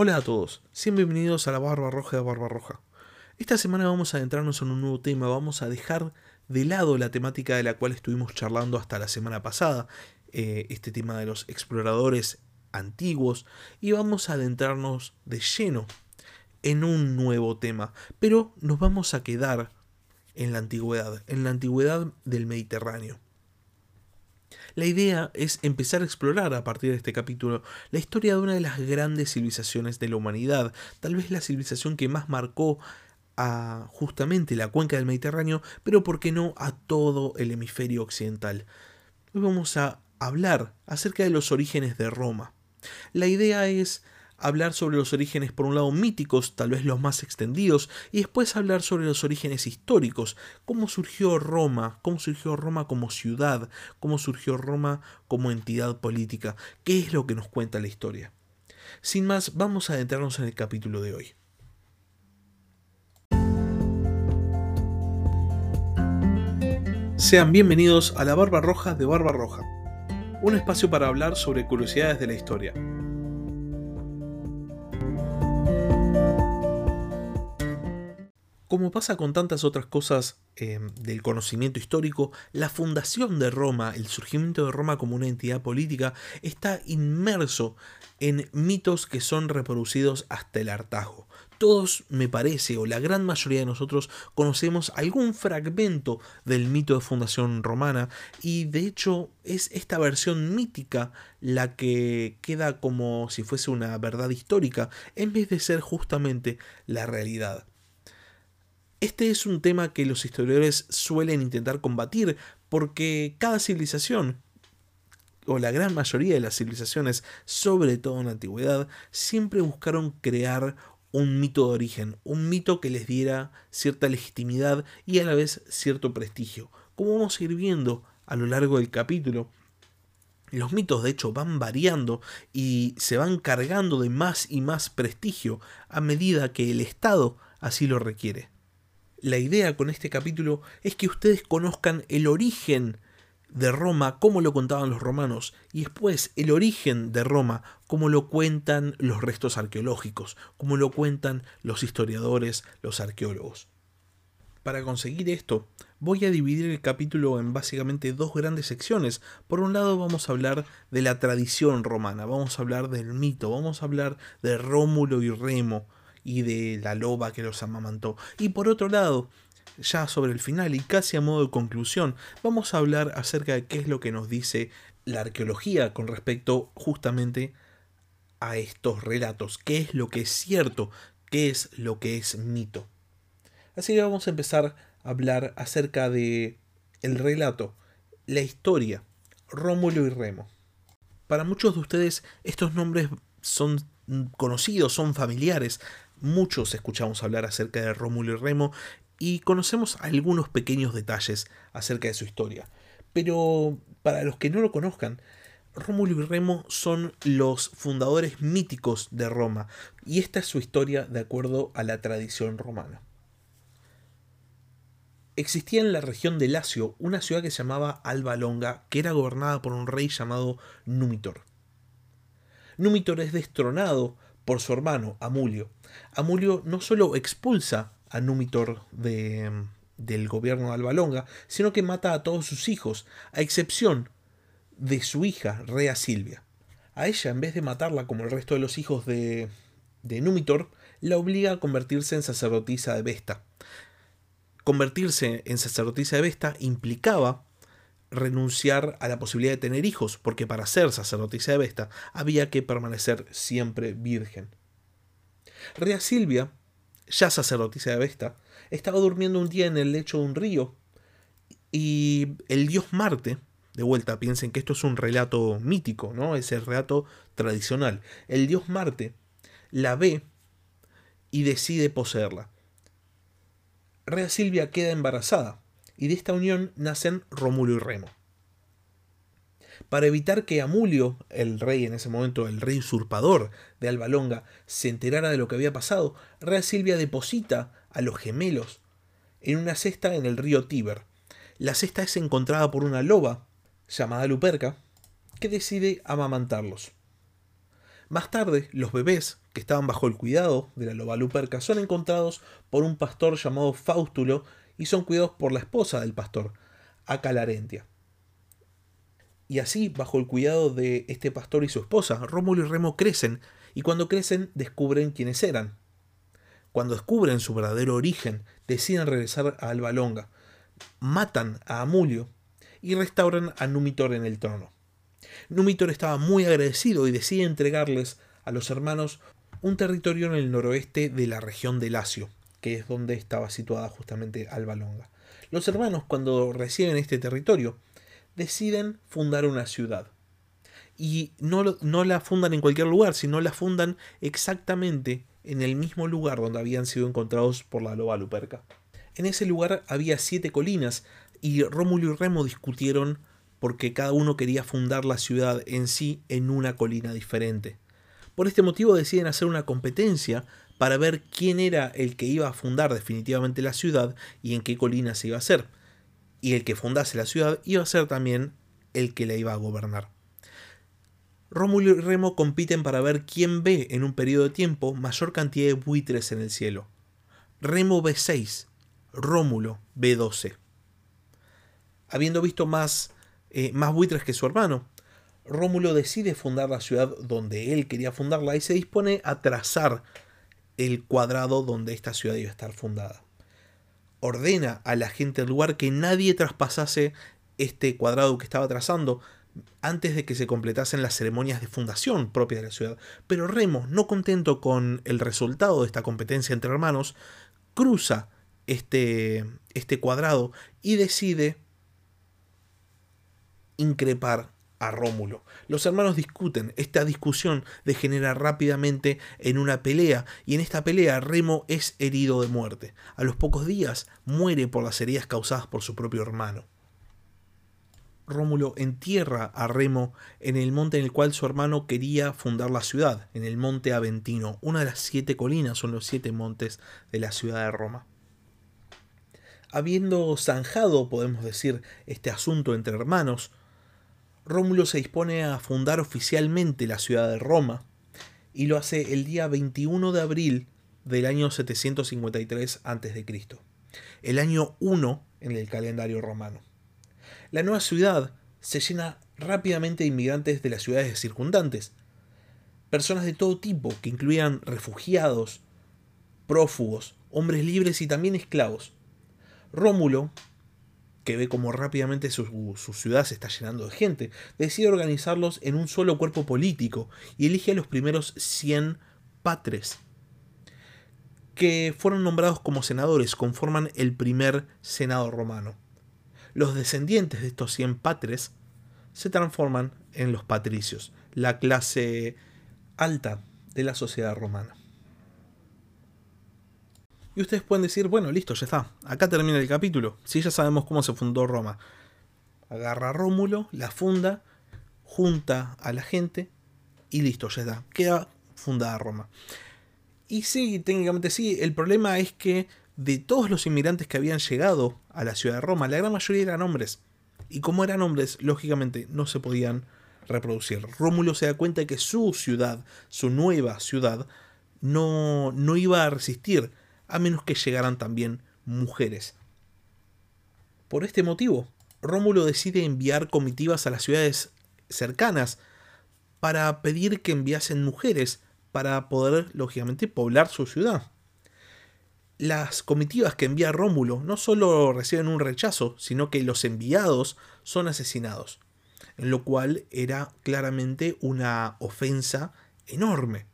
Hola a todos, siempre bienvenidos a la Barba Roja de Barba Roja. Esta semana vamos a adentrarnos en un nuevo tema, vamos a dejar de lado la temática de la cual estuvimos charlando hasta la semana pasada, eh, este tema de los exploradores antiguos, y vamos a adentrarnos de lleno en un nuevo tema, pero nos vamos a quedar en la antigüedad, en la antigüedad del Mediterráneo. La idea es empezar a explorar a partir de este capítulo la historia de una de las grandes civilizaciones de la humanidad, tal vez la civilización que más marcó a justamente la cuenca del Mediterráneo, pero por qué no a todo el hemisferio occidental. Hoy vamos a hablar acerca de los orígenes de Roma. La idea es hablar sobre los orígenes por un lado míticos, tal vez los más extendidos, y después hablar sobre los orígenes históricos, cómo surgió Roma, cómo surgió Roma como ciudad, cómo surgió Roma como entidad política, qué es lo que nos cuenta la historia. Sin más, vamos a adentrarnos en el capítulo de hoy. Sean bienvenidos a la Barba Roja de Barba Roja, un espacio para hablar sobre curiosidades de la historia. Como pasa con tantas otras cosas em, del conocimiento histórico, la fundación de Roma, el surgimiento de Roma como una entidad política, está inmerso en mitos que son reproducidos hasta el hartazgo. Todos, me parece, o la gran mayoría de nosotros, conocemos algún fragmento del mito de fundación romana y de hecho es esta versión mítica la que queda como si fuese una verdad histórica en vez de ser justamente la realidad. Este es un tema que los historiadores suelen intentar combatir porque cada civilización, o la gran mayoría de las civilizaciones, sobre todo en la antigüedad, siempre buscaron crear un mito de origen, un mito que les diera cierta legitimidad y a la vez cierto prestigio. Como vamos a ir viendo a lo largo del capítulo, los mitos de hecho van variando y se van cargando de más y más prestigio a medida que el Estado así lo requiere. La idea con este capítulo es que ustedes conozcan el origen de Roma, cómo lo contaban los romanos, y después el origen de Roma, cómo lo cuentan los restos arqueológicos, cómo lo cuentan los historiadores, los arqueólogos. Para conseguir esto, voy a dividir el capítulo en básicamente dos grandes secciones. Por un lado vamos a hablar de la tradición romana, vamos a hablar del mito, vamos a hablar de Rómulo y Remo, y de la loba que los amamantó. Y por otro lado, ya sobre el final y casi a modo de conclusión, vamos a hablar acerca de qué es lo que nos dice la arqueología con respecto justamente a estos relatos, qué es lo que es cierto, qué es lo que es mito. Así que vamos a empezar a hablar acerca de el relato, la historia, Rómulo y Remo. Para muchos de ustedes estos nombres son conocidos, son familiares, Muchos escuchamos hablar acerca de Rómulo y Remo y conocemos algunos pequeños detalles acerca de su historia. Pero para los que no lo conozcan, Rómulo y Remo son los fundadores míticos de Roma y esta es su historia de acuerdo a la tradición romana. Existía en la región de Lacio una ciudad que se llamaba Alba Longa, que era gobernada por un rey llamado Númitor. Númitor es destronado por su hermano, Amulio. Amulio no solo expulsa a Númitor de, del gobierno de Albalonga, sino que mata a todos sus hijos, a excepción de su hija, Rea Silvia. A ella, en vez de matarla como el resto de los hijos de, de Númitor, la obliga a convertirse en sacerdotisa de Vesta. Convertirse en sacerdotisa de Vesta implicaba renunciar a la posibilidad de tener hijos, porque para ser sacerdotisa de Vesta había que permanecer siempre virgen. Rea Silvia, ya sacerdotisa de Vesta, estaba durmiendo un día en el lecho de un río y el dios Marte, de vuelta, piensen que esto es un relato mítico, ¿no? Es el relato tradicional. El dios Marte la ve y decide poseerla. Rea Silvia queda embarazada y de esta unión nacen Rómulo y Remo. Para evitar que Amulio, el rey en ese momento, el rey usurpador de Alba Longa, se enterara de lo que había pasado, Rea Silvia deposita a los gemelos en una cesta en el río Tíber. La cesta es encontrada por una loba llamada Luperca, que decide amamantarlos. Más tarde, los bebés que estaban bajo el cuidado de la loba luperca son encontrados por un pastor llamado Faustulo y son cuidados por la esposa del pastor, Acalarentia. Y así, bajo el cuidado de este pastor y su esposa, Rómulo y Remo crecen, y cuando crecen descubren quiénes eran. Cuando descubren su verdadero origen, deciden regresar a Alba Longa, matan a Amulio y restauran a Numitor en el trono. Numitor estaba muy agradecido y decide entregarles a los hermanos un territorio en el noroeste de la región de Lacio, que es donde estaba situada justamente Alba Longa. Los hermanos, cuando reciben este territorio, deciden fundar una ciudad. Y no, no, la fundan en cualquier lugar, sino la fundan exactamente en el mismo lugar donde habían sido encontrados por la loba luperca. En ese lugar había siete colinas y Rómulo y Remo discutieron porque cada uno quería fundar la ciudad en sí en una colina diferente. Por este motivo deciden hacer una competencia para ver quién era el que iba a fundar definitivamente la ciudad y en qué colina se iba a hacer. Y el que fundase la ciudad iba a ser también el que la iba a gobernar. Rómulo y Remo compiten para ver quién ve en un periodo de tiempo mayor cantidad de buitres en el cielo. Remo ve 6, Rómulo ve 12. Habiendo visto más, eh, más buitres que su hermano, Rómulo decide fundar la ciudad donde él quería fundarla y se dispone a trazar el cuadrado donde esta ciudad iba a estar fundada. Ordena a la gente del lugar que nadie traspasase este cuadrado que estaba trazando antes de que se completasen las ceremonias de fundación propias de la ciudad. Pero Remo, no contento con el resultado de esta competencia entre hermanos, cruza este, este cuadrado y decide increpar a Rómulo. Los hermanos discuten, esta discusión degenera rápidamente en una pelea y en esta pelea Remo es herido de muerte. A los pocos días muere por las heridas causadas por su propio hermano. Rómulo entierra a Remo en el monte en el cual su hermano quería fundar la ciudad, en el monte Aventino. Una de las siete colinas son los siete montes de la ciudad de Roma. Habiendo zanjado, podemos decir, este asunto entre hermanos, Rómulo se dispone a fundar oficialmente la ciudad de Roma y lo hace el día 21 de abril del año 753 a.C., el año 1 en el calendario romano. La nueva ciudad se llena rápidamente de inmigrantes de las ciudades circundantes, personas de todo tipo que incluían refugiados, prófugos, hombres libres y también esclavos. Rómulo que ve como rápidamente su, ciudad se está llenando de gente, decide organizarlos en un solo cuerpo político y elige a los primeros 100 patres, que fueron nombrados como senadores, conforman el primer senado romano. Los descendientes de estos 100 patres se transforman en los patricios, la clase alta de la sociedad romana. Y ustedes pueden decir, bueno, listo, ya está. Acá termina el capítulo. Si ya sabemos cómo se fundó Roma. Agarra a Rómulo, la funda, junta a la gente y listo, ya está. Queda fundada Roma. Y sí, técnicamente sí. El problema es que de todos los inmigrantes que habían llegado a la ciudad de Roma, la gran mayoría eran hombres. Y como eran hombres, lógicamente no se podían reproducir. Rómulo se da cuenta de que su ciudad, su nueva ciudad, no, no iba a resistir a menos que llegaran también mujeres. Por este motivo, Rómulo decide enviar comitivas a las ciudades cercanas para pedir que enviasen mujeres para poder, lógicamente, poblar su ciudad. Las comitivas que envía Rómulo no solo reciben un rechazo, sino que los enviados son asesinados, en lo cual era claramente una ofensa enorme.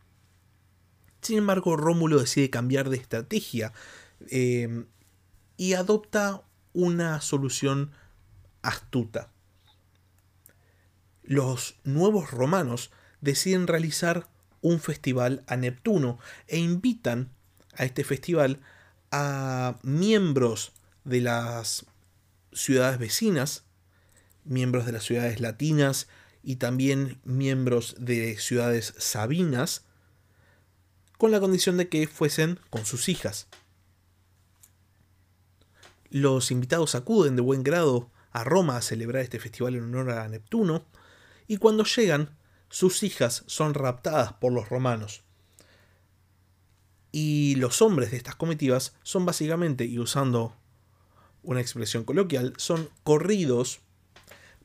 Sin embargo, Rómulo decide cambiar de estrategia eh, y adopta una solución astuta. Los nuevos romanos deciden realizar un festival a Neptuno e invitan a este festival a miembros de las ciudades vecinas, miembros de las ciudades latinas y también miembros de ciudades sabinas, con la condición de que fuesen con sus hijas. Los invitados acuden de buen grado a Roma a celebrar este festival en honor a Neptuno, y cuando llegan, sus hijas son raptadas por los romanos. Y los hombres de estas comitivas son básicamente, y usando una expresión coloquial, son corridos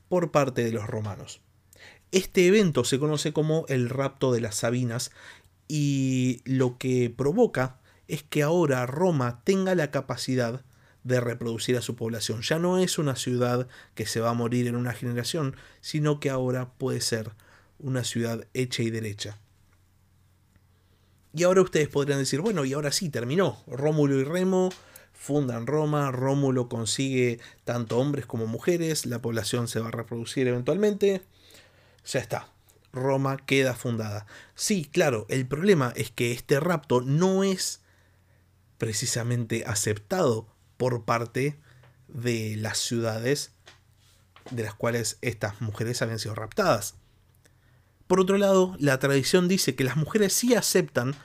por parte de los romanos. Este evento se conoce como el rapto de las Sabinas y lo que provoca es que ahora Roma tenga la capacidad de reproducir a su población. Ya no es una ciudad que se va a morir en una generación, sino que ahora puede ser una ciudad hecha y derecha. Y ahora ustedes podrían decir, bueno, y ahora sí, terminó. Rómulo y Remo fundan Roma, Rómulo consigue tanto hombres como mujeres, la población se va a reproducir eventualmente. Ya está, Roma queda fundada. Sí, claro, el problema es que este rapto no es precisamente aceptado por parte de las ciudades de las cuales estas mujeres habían sido raptadas. Por otro lado, la tradición dice que las mujeres sí aceptan,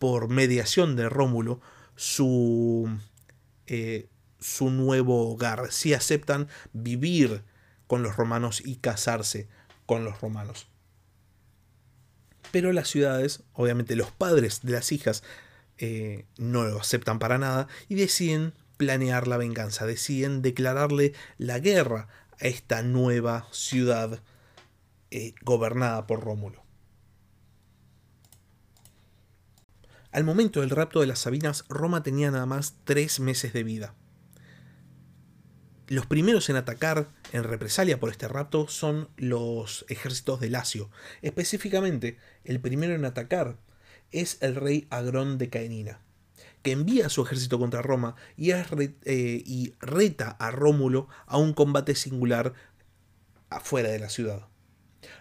por mediación de Rómulo, su, eh, su nuevo hogar, sí aceptan vivir con los romanos y casarse con los romanos. Pero las ciudades, obviamente los padres de las hijas, eh, no lo aceptan para nada y deciden planear la venganza, deciden declararle la guerra a esta nueva ciudad eh, gobernada por Rómulo. Al momento del rapto de las Sabinas, Roma tenía nada más tres meses de vida. Los primeros en atacar en represalia por este rapto son los ejércitos de Lacio. Específicamente, el primero en atacar es el rey Agrón de Caenina, que envía su ejército contra Roma y, eh, y reta a Rómulo a un combate singular afuera de la ciudad.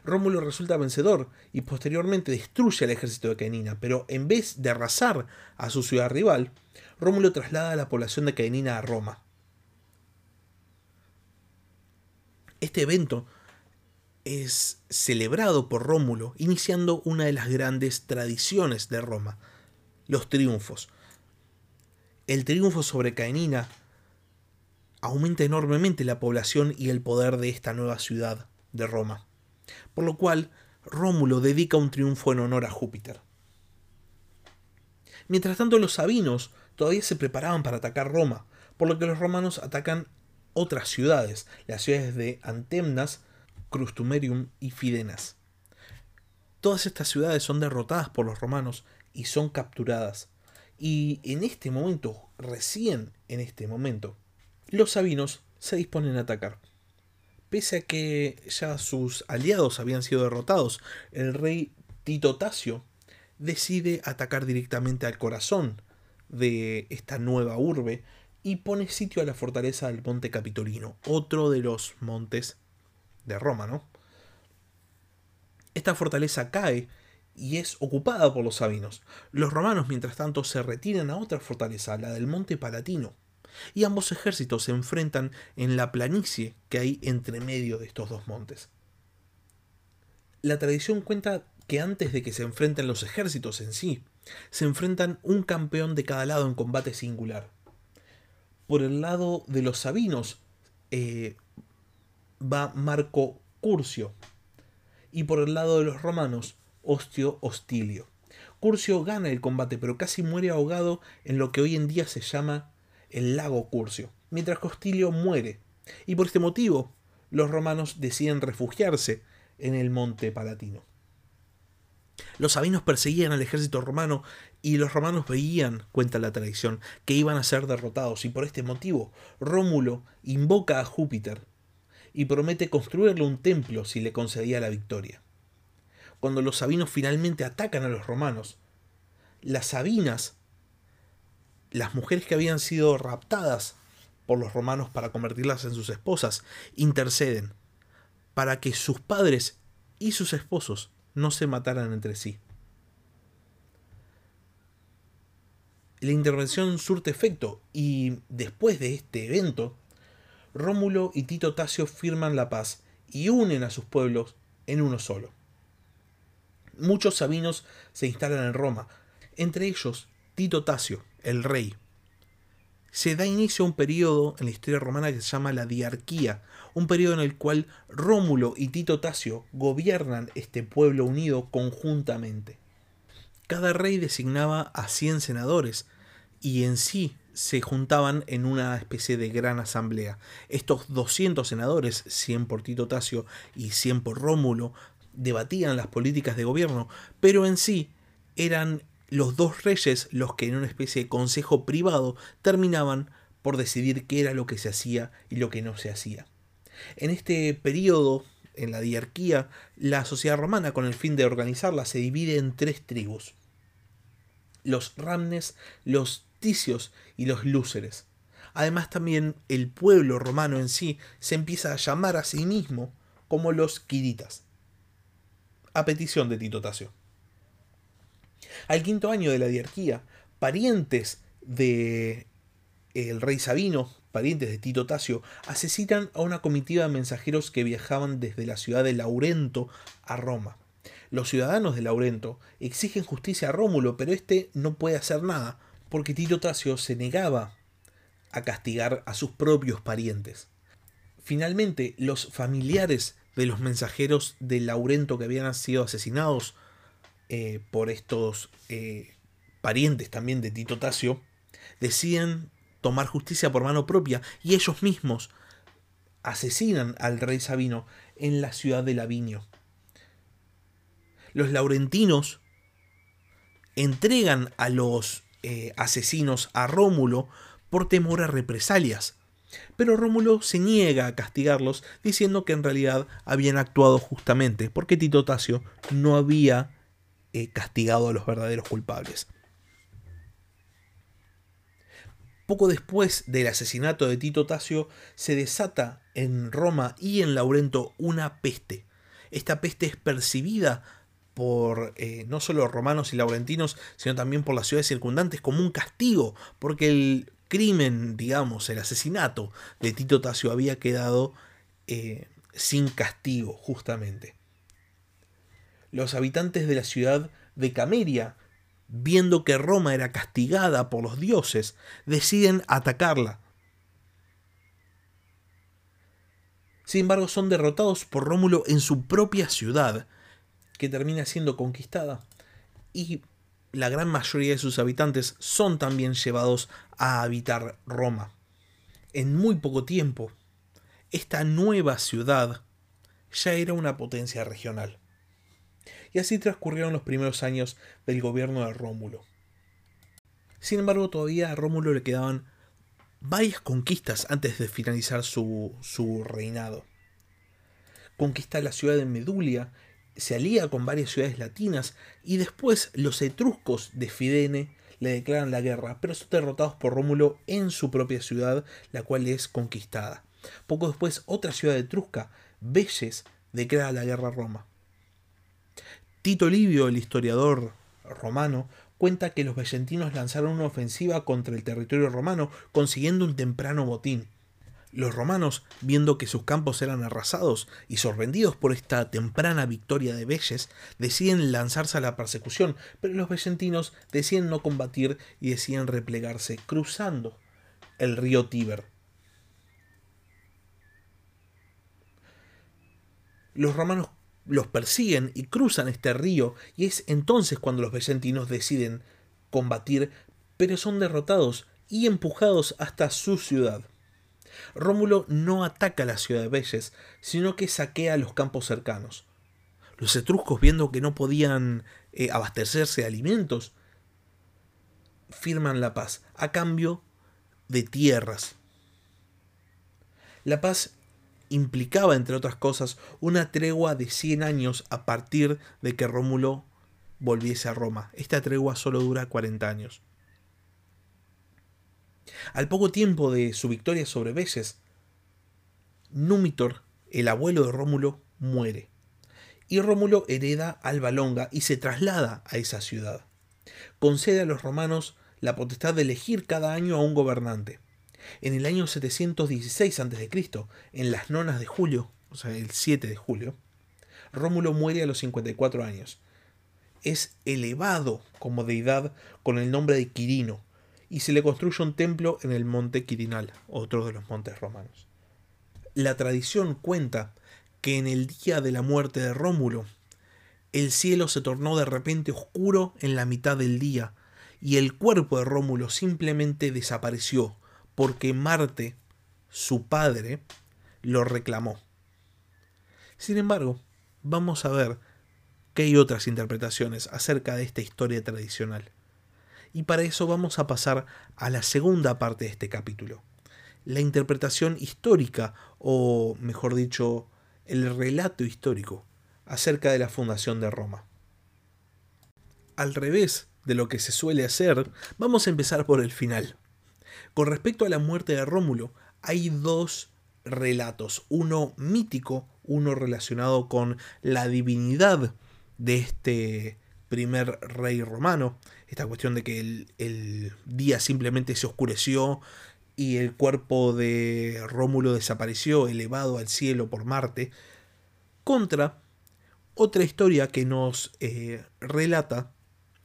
Rómulo resulta vencedor y posteriormente destruye al ejército de Caenina, pero en vez de arrasar a su ciudad rival, Rómulo traslada a la población de Caenina a Roma. Este evento es celebrado por Rómulo, iniciando una de las grandes tradiciones de Roma, los triunfos. El triunfo sobre Caenina aumenta enormemente la población y el poder de esta nueva ciudad de Roma por lo cual Rómulo dedica un triunfo en honor a Júpiter. Mientras tanto los sabinos todavía se preparaban para atacar Roma, por lo que los romanos atacan otras ciudades, las ciudades de Antemnas, Crustumerium y Fidenas. Todas estas ciudades son derrotadas por los romanos y son capturadas. Y en este momento, recién en este momento, los sabinos se disponen a atacar. Pese a que ya sus aliados habían sido derrotados, el rey Tito Tasio decide atacar directamente al corazón de esta nueva urbe y pone sitio a la fortaleza del Monte Capitolino, otro de los montes de Roma, ¿no? Esta fortaleza cae y es ocupada por los sabinos. Los romanos, mientras tanto, se retiran a otra fortaleza, la del Monte Palatino y ambos ejércitos se enfrentan en la planicie que hay entre medio de estos dos montes. La tradición cuenta que antes de que se enfrenten los ejércitos en sí, se enfrentan un campeón de cada lado en combate singular. Por el lado de los sabinos eh, va Marco Curcio y por el lado de los romanos Ostio Hostilio. Curcio gana el combate pero casi muere ahogado en lo que hoy en día se llama el lago Curcio, mientras Costilio muere, y por este motivo los romanos deciden refugiarse en el monte Palatino. Los sabinos perseguían al ejército romano y los romanos veían, cuenta la tradición, que iban a ser derrotados y por este motivo Rómulo invoca a Júpiter y promete construirle un templo si le concedía la victoria. Cuando los sabinos finalmente atacan a los romanos, las sabinas las mujeres que habían sido raptadas por los romanos para convertirlas en sus esposas interceden para que sus padres y sus esposos no se mataran entre sí. La intervención surte efecto y después de este evento, Rómulo y Tito Tasio firman la paz y unen a sus pueblos en uno solo. Muchos sabinos se instalan en Roma, entre ellos Tito Tasio, el rey. Se da inicio a un periodo en la historia romana que se llama la diarquía, un periodo en el cual Rómulo y Tito Tasio gobiernan este pueblo unido conjuntamente. cada rey designaba a 100 senadores y en sí se juntaban en una especie de gran asamblea. Estos 200 senadores, 100 por Tito Tasio y 100 por Rómulo, debatían las políticas de gobierno, pero en sí eran los dos reyes los que en una especie de consejo privado terminaban por decidir qué era lo que se hacía y lo que no se hacía. En este periodo, en la diarquía, la sociedad romana, con el fin de organizarla, se divide en tres tribus. Los ramnes, los ticios y los lúceres. Además también el pueblo romano en sí se empieza a llamar a sí mismo como los quiritas, a petición de Tito Tasio. Al quinto año de la diarquía, parientes de el rey Sabino, parientes de Tito Tasio, asesinan a una comitiva de mensajeros que viajaban desde la ciudad de Laurento a Roma. Los ciudadanos de Laurento exigen justicia a Rómulo, pero este no puede hacer nada, porque Tito Tasio se negaba a castigar a sus propios parientes. Finalmente, los familiares de los mensajeros de Laurento que habían sido asesinados eh, por estos eh, parientes también de Tito Tasio, deciden tomar justicia por mano propia y ellos mismos asesinan al rey Sabino en la ciudad de Lavinio. Los laurentinos entregan a los eh, asesinos a Rómulo por temor a represalias. Pero Rómulo se niega a castigarlos diciendo que en realidad habían actuado justamente porque Tito Tasio no había castigado a los verdaderos culpables. Poco después del asesinato de Tito Tasio, se desata en Roma y en Laurento una peste. Esta peste es percibida por eh, no solo romanos y laurentinos, sino también por las ciudades circundantes como un castigo, porque el crimen, digamos, el asesinato de Tito Tasio había quedado eh, sin castigo, justamente. Los habitantes de la ciudad de Cameria viendo que Roma era castigada por los dioses, deciden atacarla. Sin embargo, son derrotados por Rómulo en su propia ciudad, que termina siendo conquistada, y la gran mayoría de sus habitantes son también llevados a habitar Roma. En muy poco tiempo, esta nueva ciudad ya era una potencia regional y así transcurrieron los primeros años del gobierno de Rómulo. Sin embargo, todavía a Rómulo le quedaban varias conquistas antes de finalizar su, su reinado. Conquista la ciudad de Medulia, se alía con varias ciudades latinas y después los etruscos de Fidene le declaran la guerra, pero son derrotados por Rómulo en su propia ciudad, la cual es conquistada. Poco después, otra ciudad etrusca, Belles, declara la guerra a Roma. Tito Livio, el historiador romano, cuenta que los vellentinos lanzaron una ofensiva contra el territorio romano, consiguiendo un temprano botín. Los romanos, viendo que sus campos eran arrasados y sorprendidos por esta temprana victoria de Belles, deciden lanzarse a la persecución, pero los vellentinos deciden no combatir y deciden replegarse, cruzando el río Tíber. Los romanos los persiguen y cruzan este río, y es entonces cuando los vellentinos deciden combatir, pero son derrotados y empujados hasta su ciudad. Rómulo no ataca la ciudad de Belles, sino que saquea los campos cercanos. Los etruscos, viendo que no podían eh, abastecerse de alimentos, firman la paz a cambio de tierras. La paz implicaba, entre otras cosas, una tregua de 100 años a partir de que Rómulo volviese a Roma. Esta tregua solo dura 40 años. Al poco tiempo de su victoria sobre Belles, Númitor, el abuelo de Rómulo, muere. Y Rómulo hereda Alba Longa y se traslada a esa ciudad. Concede a los romanos la potestad de elegir cada año a un gobernante. En el año 716 a.C., en las nonas de julio, o sea, el 7 de julio, Rómulo muere a los 54 años. Es elevado como deidad con el nombre de Quirino y se le construye un templo en el monte Quirinal, otro de los montes romanos. La tradición cuenta que en el día de la muerte de Rómulo, el cielo se tornó de repente oscuro en la mitad del día, y el cuerpo de Rómulo simplemente desapareció, porque Marte, su padre, lo reclamó. Sin embargo, vamos a ver que hay otras interpretaciones acerca de esta historia tradicional. Y para eso vamos a pasar a la segunda parte de este capítulo, la interpretación histórica, o mejor dicho, el relato histórico acerca de la fundación de Roma. Al revés de lo que se suele hacer, vamos a empezar por el final. Con respecto a la muerte de Rómulo, hay dos relatos, uno mítico, uno relacionado con la divinidad de este primer rey romano, esta cuestión de que el, día simplemente se oscureció y el cuerpo de Rómulo desapareció elevado al cielo por Marte, contra otra historia que nos eh, relata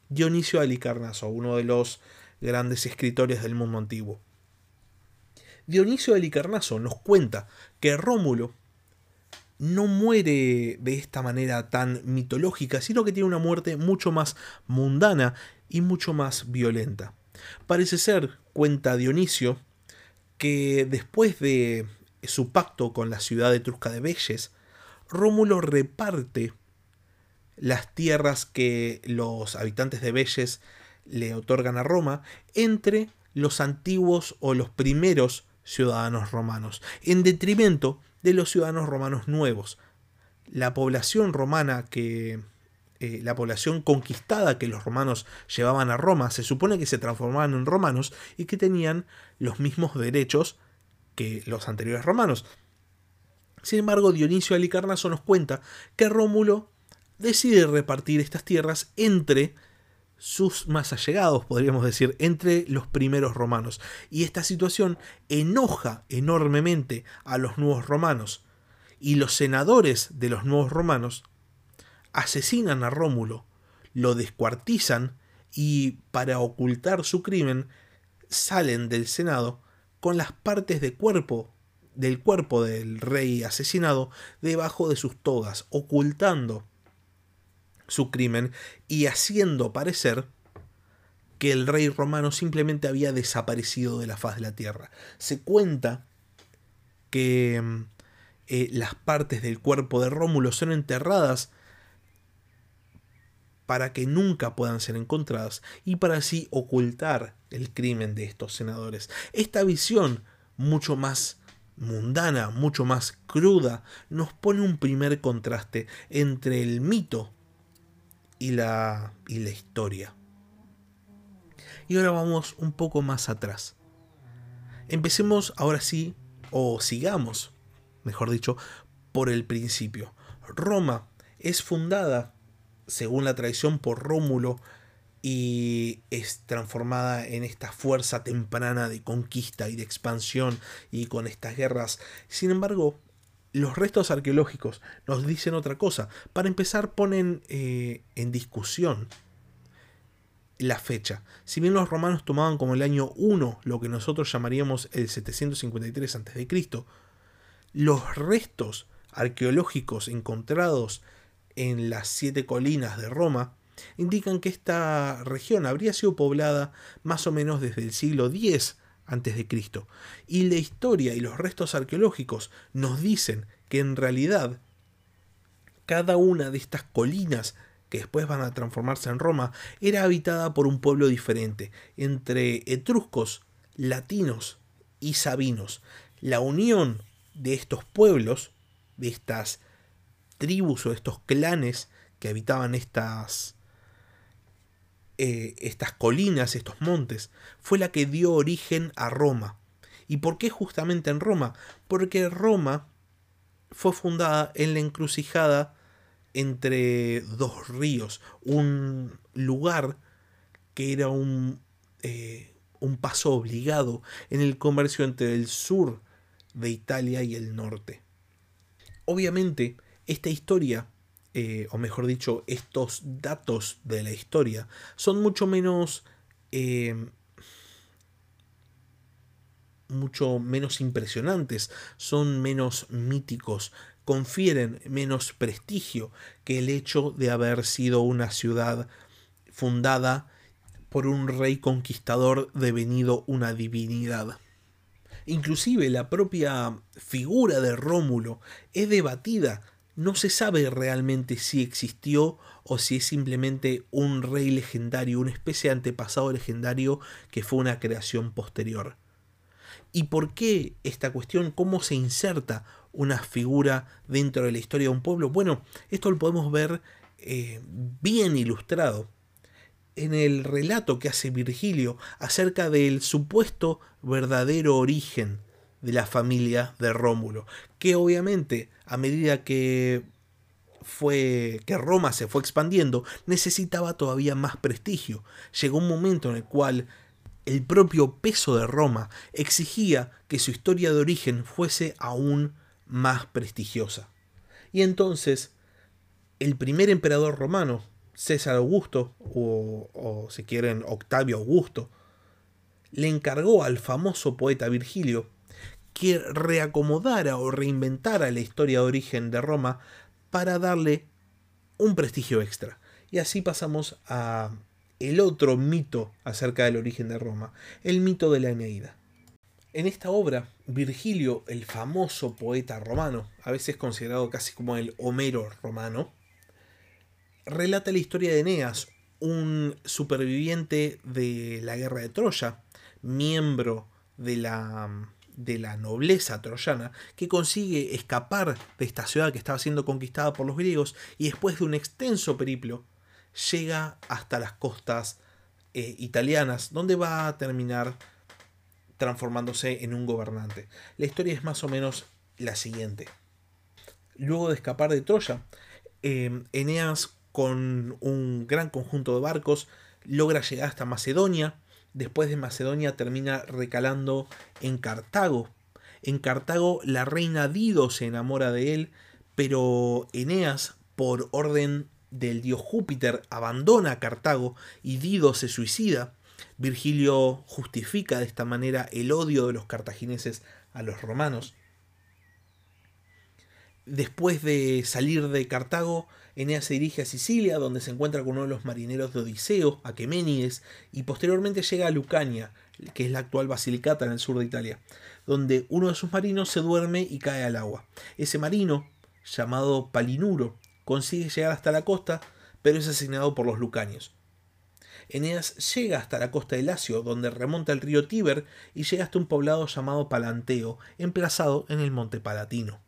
Dionisio Alicarnaso, uno de los grandes escritores del mundo antiguo. Dionisio de Alicarnaso nos cuenta que Rómulo no muere de esta manera tan mitológica, sino que tiene una muerte mucho más mundana y mucho más violenta. Parece ser, cuenta Dionisio, que después de su pacto con la ciudad etrusca de Belles, Rómulo reparte las tierras que los habitantes de Belles le otorgan a Roma entre los antiguos o los primeros ciudadanos romanos, en detrimento de los ciudadanos romanos nuevos. La población romana que eh, la población conquistada que los romanos llevaban a Roma se supone que se transformaban en romanos y que tenían los mismos derechos que los anteriores romanos. Sin embargo, Dionisio Alicarnaso nos cuenta que Rómulo decide repartir estas tierras entre sus más allegados, podríamos decir, entre los primeros romanos. Y esta situación enoja enormemente a los nuevos romanos. Y los senadores de los nuevos romanos asesinan a Rómulo, lo descuartizan y para ocultar su crimen salen del Senado con las partes de cuerpo del cuerpo del rey asesinado debajo de sus togas, ocultando su crimen y haciendo parecer que el rey romano simplemente había desaparecido de la faz de la tierra. Se cuenta que mm, eh, las partes del cuerpo de Rómulo son enterradas para que nunca puedan ser encontradas y para así ocultar el crimen de estos senadores. Esta visión mucho más mundana, mucho más cruda, nos pone un primer contraste entre el mito y la, y la historia. Y ahora vamos un poco más atrás. Empecemos ahora sí, o sigamos, mejor dicho, por el principio. Roma es fundada, según la tradición, por Rómulo y es transformada en esta fuerza temprana de conquista y de expansión y con estas guerras. Sin embargo, los restos arqueológicos nos dicen otra cosa. Para empezar, ponen eh, en discusión la fecha. Si bien los romanos tomaban como el año 1 lo que nosotros llamaríamos el 753 a.C., los restos arqueológicos encontrados en las siete colinas de Roma indican que esta región habría sido poblada más o menos desde el siglo X antes de Cristo. Y la historia y los restos arqueológicos nos dicen que en realidad cada una de estas colinas que después van a transformarse en Roma era habitada por un pueblo diferente, entre etruscos, latinos y sabinos. La unión de estos pueblos, de estas tribus o estos clanes que habitaban estas eh, estas colinas, estos montes, fue la que dio origen a Roma. ¿Y por qué justamente en Roma? Porque Roma fue fundada en la encrucijada entre dos ríos, un lugar que era un, eh, un paso obligado en el comercio entre el sur de Italia y el norte. Obviamente, esta historia eh, o mejor dicho, estos datos de la historia son mucho menos... Eh, mucho menos impresionantes, son menos míticos, confieren menos prestigio que el hecho de haber sido una ciudad fundada por un rey conquistador devenido una divinidad. Inclusive la propia figura de Rómulo es debatida. No se sabe realmente si existió o si es simplemente un rey legendario, una especie de antepasado legendario que fue una creación posterior. ¿Y por qué esta cuestión? ¿Cómo se inserta una figura dentro de la historia de un pueblo? Bueno, esto lo podemos ver eh, bien ilustrado en el relato que hace Virgilio acerca del supuesto verdadero origen de la familia de Rómulo, que obviamente a medida que fue que Roma se fue expandiendo, necesitaba todavía más prestigio. Llegó un momento en el cual el propio peso de Roma exigía que su historia de origen fuese aún más prestigiosa. Y entonces, el primer emperador romano, César Augusto, o, o si quieren Octavio Augusto, le encargó al famoso poeta Virgilio que reacomodara o reinventara la historia de origen de Roma para darle un prestigio extra. Y así pasamos a el otro mito acerca del origen de Roma, el mito de la Eneida. En esta obra, Virgilio, el famoso poeta romano, a veces considerado casi como el Homero romano, relata la historia de Eneas, un superviviente de la guerra de Troya, miembro de la, de la nobleza troyana, que consigue escapar de esta ciudad que estaba siendo conquistada por los griegos y después de un extenso periplo llega hasta las costas eh, italianas, donde va a terminar transformándose en un gobernante. La historia es más o menos la siguiente. Luego de escapar de Troya, eh, Eneas con un gran conjunto de barcos logra llegar hasta Macedonia. Después de Macedonia termina recalando en Cartago. En Cartago la reina Dido se enamora de él, pero Eneas, por orden del dios Júpiter abandona Cartago y Dido se suicida, Virgilio justifica de esta manera el odio de los cartagineses a los romanos. Después de salir de Cartago, Eneas se dirige a Sicilia, donde se encuentra con uno de los marineros de Odiseo, Aqueménides, y posteriormente llega a Lucania, que es la actual Basilicata en el sur de Italia, donde uno de sus marinos se duerme y cae al agua. Ese marino, llamado Palinuro, consigue llegar hasta la costa, pero es asesinado por los lucanios. Eneas llega hasta la costa de Lacio, donde remonta el río Tíber y llega hasta un poblado llamado Palanteo, emplazado en el monte Palatino.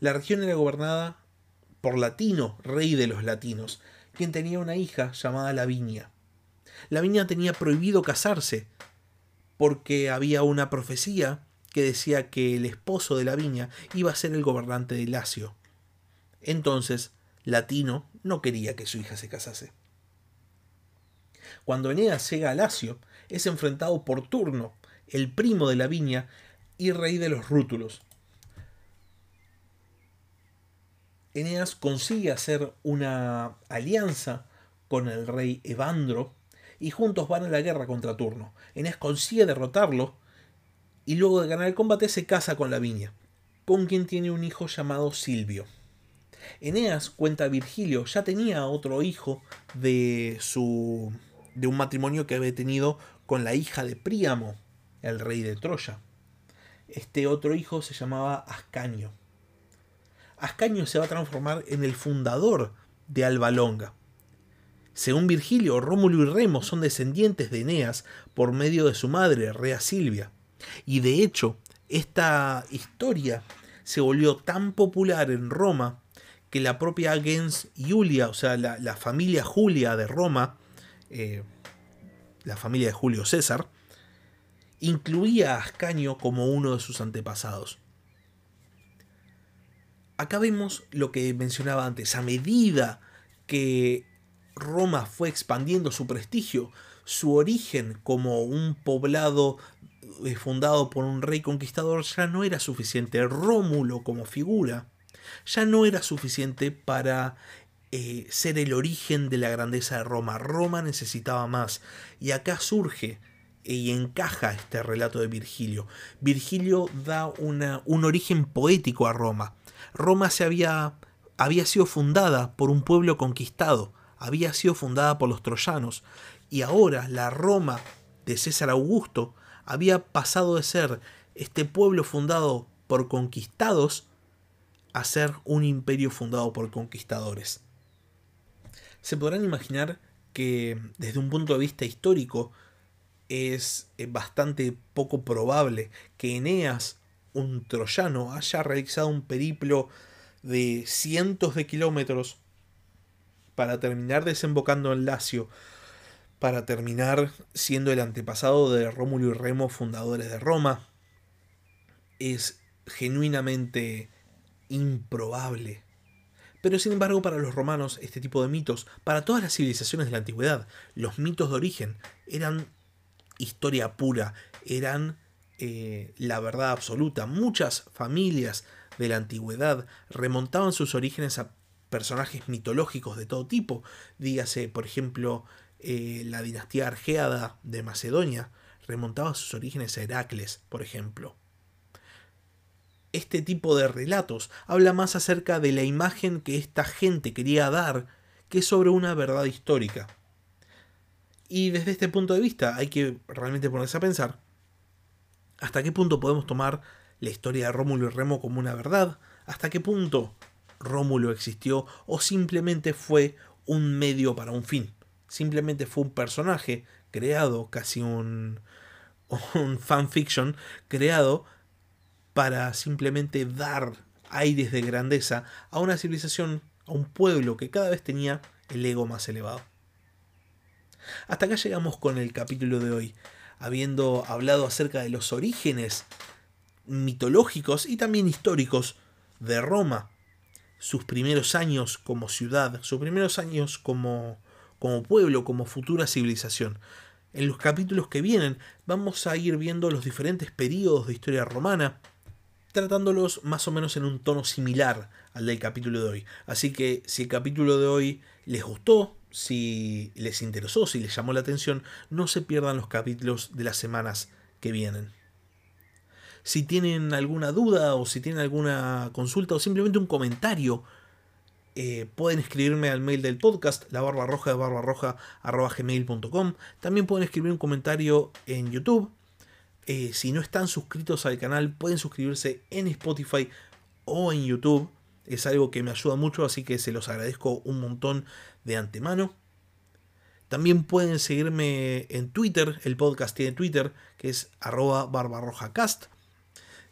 La región era gobernada por Latino, rey de los latinos, quien tenía una hija llamada Lavinia. Lavinia tenía prohibido casarse, porque había una profecía que decía que el esposo de Lavinia iba a ser el gobernante de Lacio. Entonces, Latino no quería que su hija se casase. Cuando Eneas llega a Lacio, es enfrentado por Turno, el primo de la viña y rey de los rútulos. Eneas consigue hacer una alianza con el rey Evandro y juntos van a la guerra contra Turno. Eneas consigue derrotarlo y luego de ganar el combate se casa con la viña, con quien tiene un hijo llamado Silvio. Eneas, cuenta Virgilio, ya tenía otro hijo de su de un matrimonio que había tenido con la hija de Príamo, el rey de Troya. Este otro hijo se llamaba Ascanio. Ascanio se va a transformar en el fundador de Alba Longa. Según Virgilio, Rómulo y Remo son descendientes de Eneas por medio de su madre, Rea Silvia. Y de hecho, esta historia se volvió tan popular en Roma que la propia gens Julia, o sea, la, familia Julia de Roma, eh, la familia de Julio César, incluía a Ascanio como uno de sus antepasados. Acá vemos lo que mencionaba antes, a medida que Roma fue expandiendo su prestigio, su origen como un poblado eh, fundado por un rey conquistador ya no era suficiente. Rómulo como figura ya no era suficiente para eh, ser el origen de la grandeza de Roma. Roma necesitaba más. Y acá surge y encaja este relato de Virgilio. Virgilio da una, un origen poético a Roma. Roma se había, había sido fundada por un pueblo conquistado, había sido fundada por los troyanos, y ahora la Roma de César Augusto había pasado de ser este pueblo fundado por conquistados a ser un imperio fundado por conquistadores. Se podrán imaginar que desde un punto de vista histórico es eh, bastante poco probable que Eneas, un troyano, haya realizado un periplo de cientos de kilómetros para terminar desembocando en Lacio, para terminar siendo el antepasado de Rómulo y Remo, fundadores de Roma. Es genuinamente improbable. Pero sin embargo para los romanos este tipo de mitos, para todas las civilizaciones de la antigüedad, los mitos de origen eran historia pura, eran eh, la verdad absoluta. Muchas familias de la antigüedad remontaban sus orígenes a personajes mitológicos de todo tipo. Dígase, por ejemplo, eh, la dinastía argeada de Macedonia remontaba sus orígenes a Heracles, por ejemplo. Este tipo de relatos habla más acerca de la imagen que esta gente quería dar que sobre una verdad histórica. Y desde este punto de vista hay que realmente ponerse a pensar hasta qué punto podemos tomar la historia de Rómulo y Remo como una verdad, hasta qué punto Rómulo existió o simplemente fue un medio para un fin, simplemente fue un personaje creado, casi un, un fanfiction creado para simplemente dar aires de grandeza a una civilización, a un pueblo que cada vez tenía el ego más elevado. Hasta acá llegamos con el capítulo de hoy, habiendo hablado acerca de los orígenes mitológicos y también históricos de Roma, sus primeros años como ciudad, sus primeros años como, como pueblo, como futura civilización. En los capítulos que vienen vamos a ir viendo los diferentes periodos de historia romana, tratándolos más o menos en un tono similar al del capítulo de hoy. Así que si el capítulo de hoy les gustó, si les interesó, si les llamó la atención, no se pierdan los capítulos de las semanas que vienen. Si tienen alguna duda o si tienen alguna consulta o simplemente un comentario, eh, pueden escribirme al mail del podcast, la barba roja de barbarroja gmail.com. También pueden escribir un comentario en YouTube. Eh, si no están suscritos al canal, pueden suscribirse en Spotify o en YouTube. Es algo que me ayuda mucho, así que se los agradezco un montón de antemano. También pueden seguirme en Twitter, el podcast tiene Twitter, que es arroba barbarrojacast.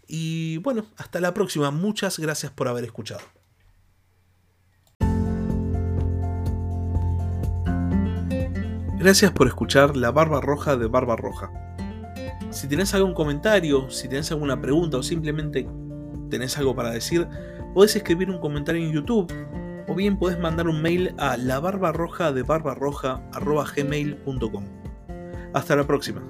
Y bueno, hasta la próxima. Muchas gracias por haber escuchado. Gracias por escuchar La Barba Roja de Barba Roja. Si tenés algún comentario, si tenés alguna pregunta o simplemente tenés algo para decir, podés escribir un comentario en YouTube o bien podés mandar un mail a la barba roja de gmail.com Hasta la próxima.